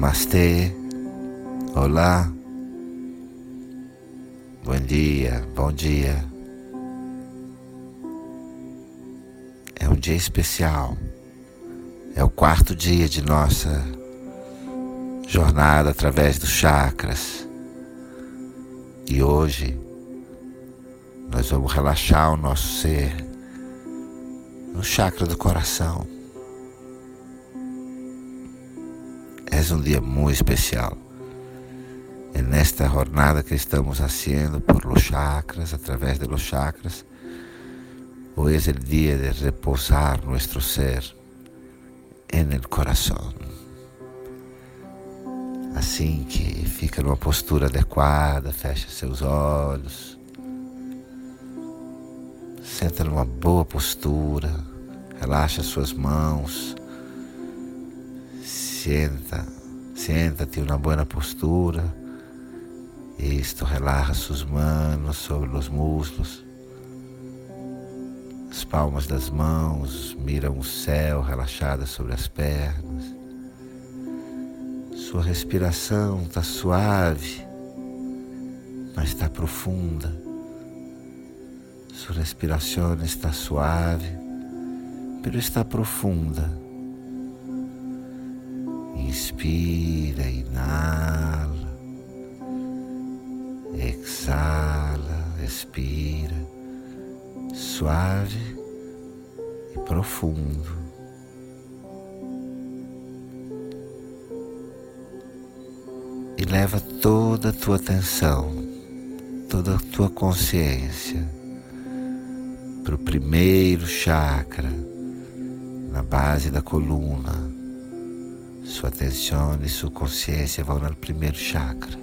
Namastê, olá, bom dia, bom dia. É um dia especial, é o quarto dia de nossa jornada através dos chakras. E hoje nós vamos relaxar o nosso ser no chakra do coração. É um dia muito especial. É nesta jornada que estamos fazendo por los chakras, através de los chakras. Hoje é o dia de repousar nosso ser en el coração. Assim que fica numa postura adequada, fecha seus olhos. Senta numa boa postura, relaxa suas mãos. Senta, senta-te uma boa postura. Isto, relaxa suas mãos sobre os muslos. As palmas das mãos miram o céu relaxadas sobre as pernas. Sua respiração está suave, mas está profunda. Sua respiração está suave, mas está profunda. Inspira, inala, exala, expira, suave e profundo. E leva toda a tua atenção, toda a tua consciência para o primeiro chakra, na base da coluna. Sua atenção e sua consciência vão no primeiro chakra,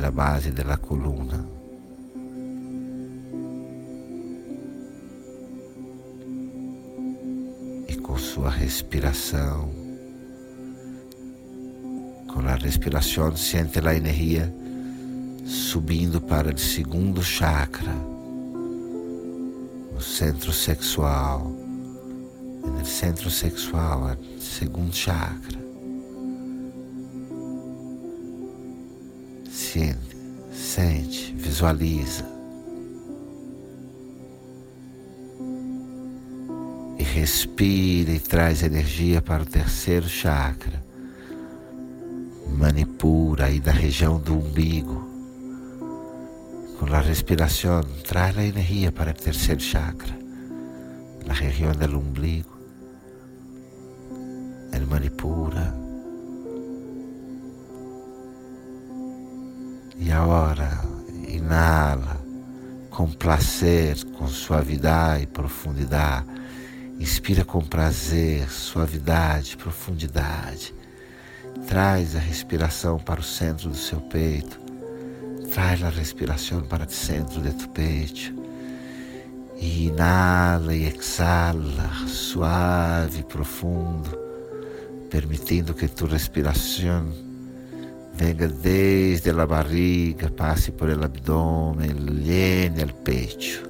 na base da coluna. E com sua respiração, com a respiração, sente a energia subindo para o segundo chakra, o centro sexual. Centro sexual, segundo chakra. Sente, sente, visualiza. E respira e traz energia para o terceiro chakra. Manipura aí da região do umbigo. Com a respiração, traz a energia para o terceiro chakra, na região do umbigo. El Manipura. E agora inala com prazer, com suavidade e profundidade. Inspira com prazer, suavidade, profundidade. Traz a respiração para o centro do seu peito. Traz a respiração para o centro de tu peito. E inala e exala, suave, profundo, permitindo que tu respiração venga desde a barriga, passe por el abdômen, llene o peito.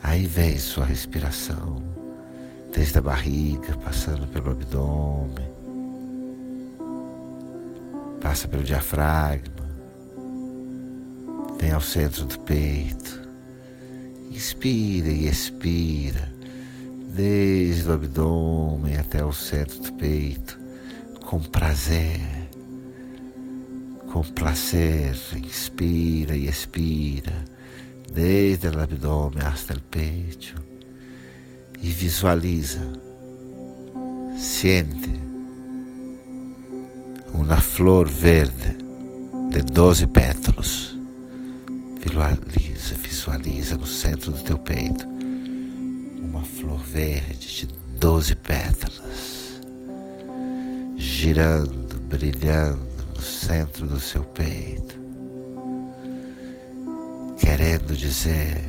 Aí vem sua respiração, desde a barriga, passando pelo abdômen, passa pelo diafragma, vem ao centro do peito. Inspira e expira, desde o abdômen até o centro do peito, com prazer com prazer, inspira e expira, desde o abdômen hasta o peito, e visualiza, siente uma flor verde de 12 pétalos. Visualiza, visualiza no centro do teu peito uma flor verde de 12 pétalas, girando, brilhando no centro do seu peito, querendo dizer: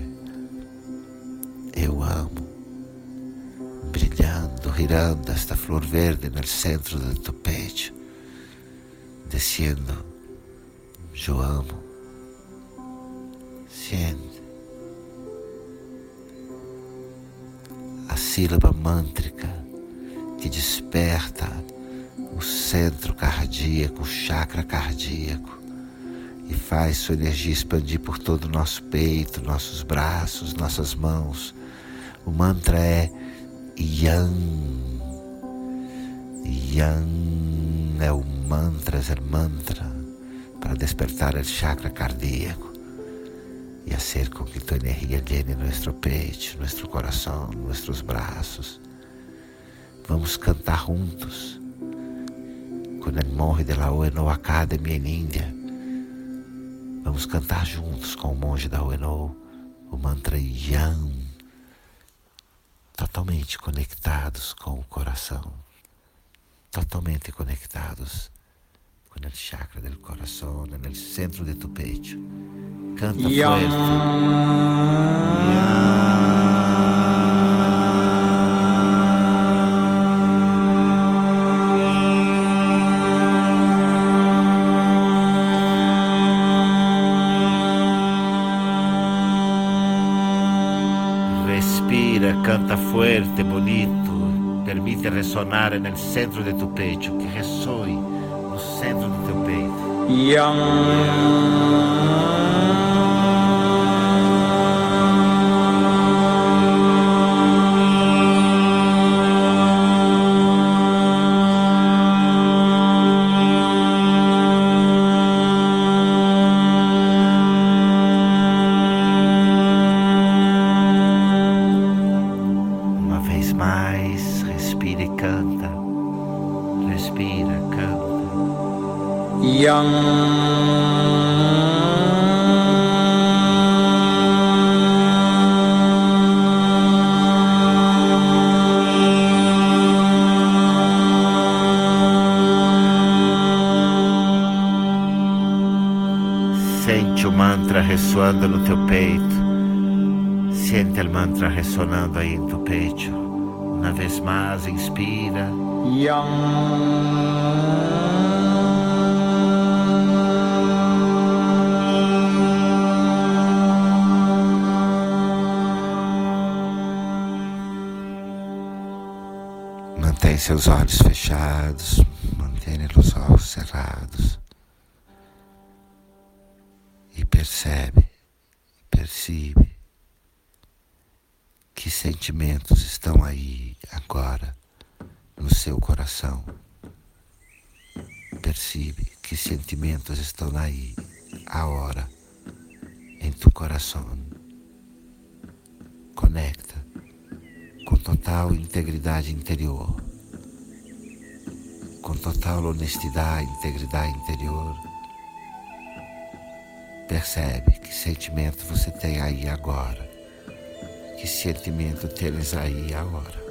Eu amo, brilhando, girando esta flor verde no centro do teu peito, descendo: Eu amo, siente sílaba mântrica que desperta o centro cardíaco, o chakra cardíaco, e faz sua energia expandir por todo o nosso peito, nossos braços, nossas mãos. O mantra é Yang. Yang é o mantra, é mantra para despertar o chakra cardíaco e hacer com que tua energia llene nosso peito, nosso coração, nossos braços. Vamos cantar juntos com o monge de la Ueno Academy em Índia. Vamos cantar juntos com o monge da Ueno o mantra Yang, totalmente conectados com o coração, totalmente conectados com o chakra do coração, no centro de tu peito. Canta Yang. fuerte. Yang. canta fuerte, bonito, permite ressonar no centro de tu pecho, que ressoe no centro do teu peito. Yang. Ressoando no teu peito. Sente o mantra ressonando aí no teu peito. Uma vez mais, inspira. Yang. Mantém seus olhos fechados, sentimentos estão aí agora no seu coração. Percebe que sentimentos estão aí agora em tu coração. Conecta com total integridade interior com total honestidade, integridade interior, percebe que sentimento você tem aí agora, que sentimento tens aí agora.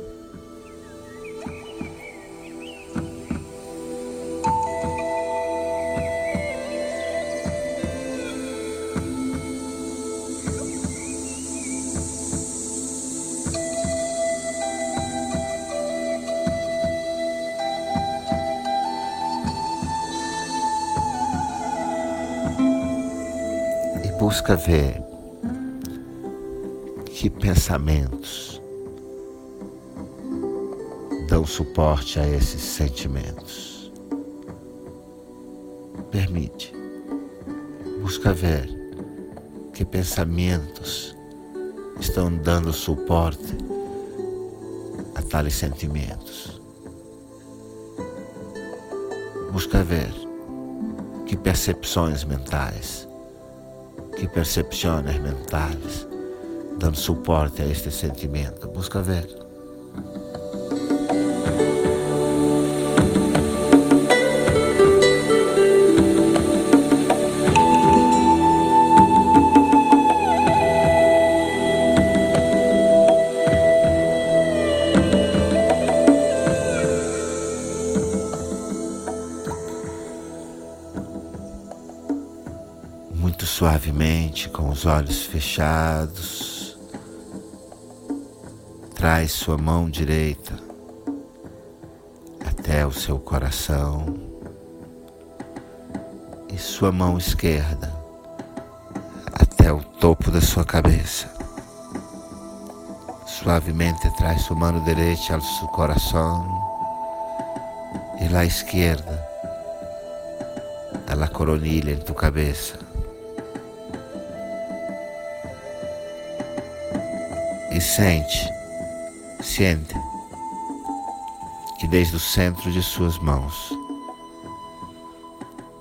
busca ver que pensamentos dão suporte a esses sentimentos. Permite. Busca ver que pensamentos estão dando suporte a tais sentimentos. Busca ver que percepções mentais que percepções mentais dão suporte a este sentimento. Busca ver. suavemente, com os olhos fechados. Traz sua mão direita até o seu coração e sua mão esquerda até o topo da sua cabeça. Suavemente traz sua mão direita ao seu coração e a la coronilla en tu cabeza. E sente, sente que desde o centro de suas mãos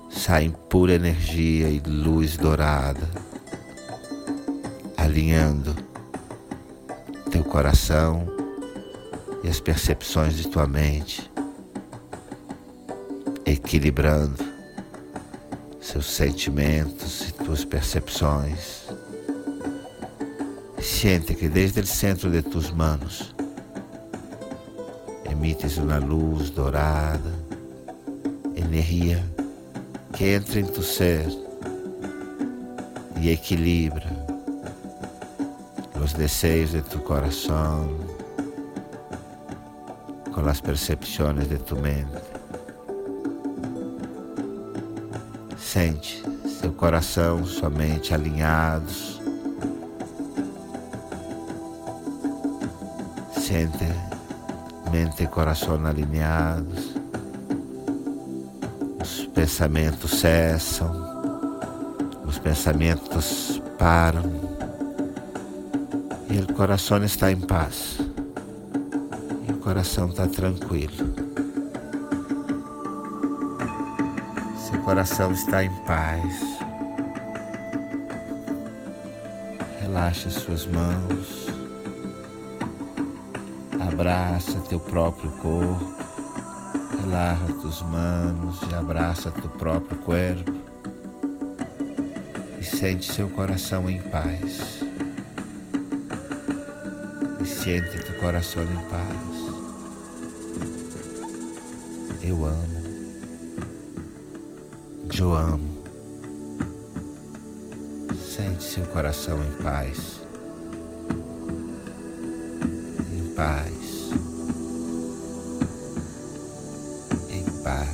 saem pura energia e luz dourada, alinhando teu coração e as percepções de tua mente, equilibrando seus sentimentos e tuas percepções. Siente que desde o centro de tus manos emites uma luz dourada, energia que entra em tu ser e equilibra os desejos de tu coração com as percepções de tu mente. Sente seu coração, sua mente alinhados. Sente mente e coração alinhados. Os pensamentos cessam, os pensamentos param e o coração está em paz. E o coração está tranquilo. Seu coração está em paz. Relaxa suas mãos. Abraça teu próprio corpo. Relaxa tuas mãos e abraça teu próprio corpo. E sente seu coração em paz. E sente teu coração em paz. Eu amo. Eu amo. Sente seu coração em paz. Em paz. Paz.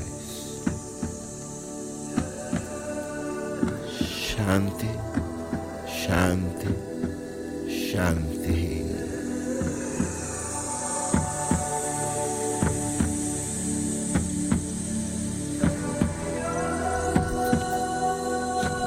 Shanti, Shanti, Shanti.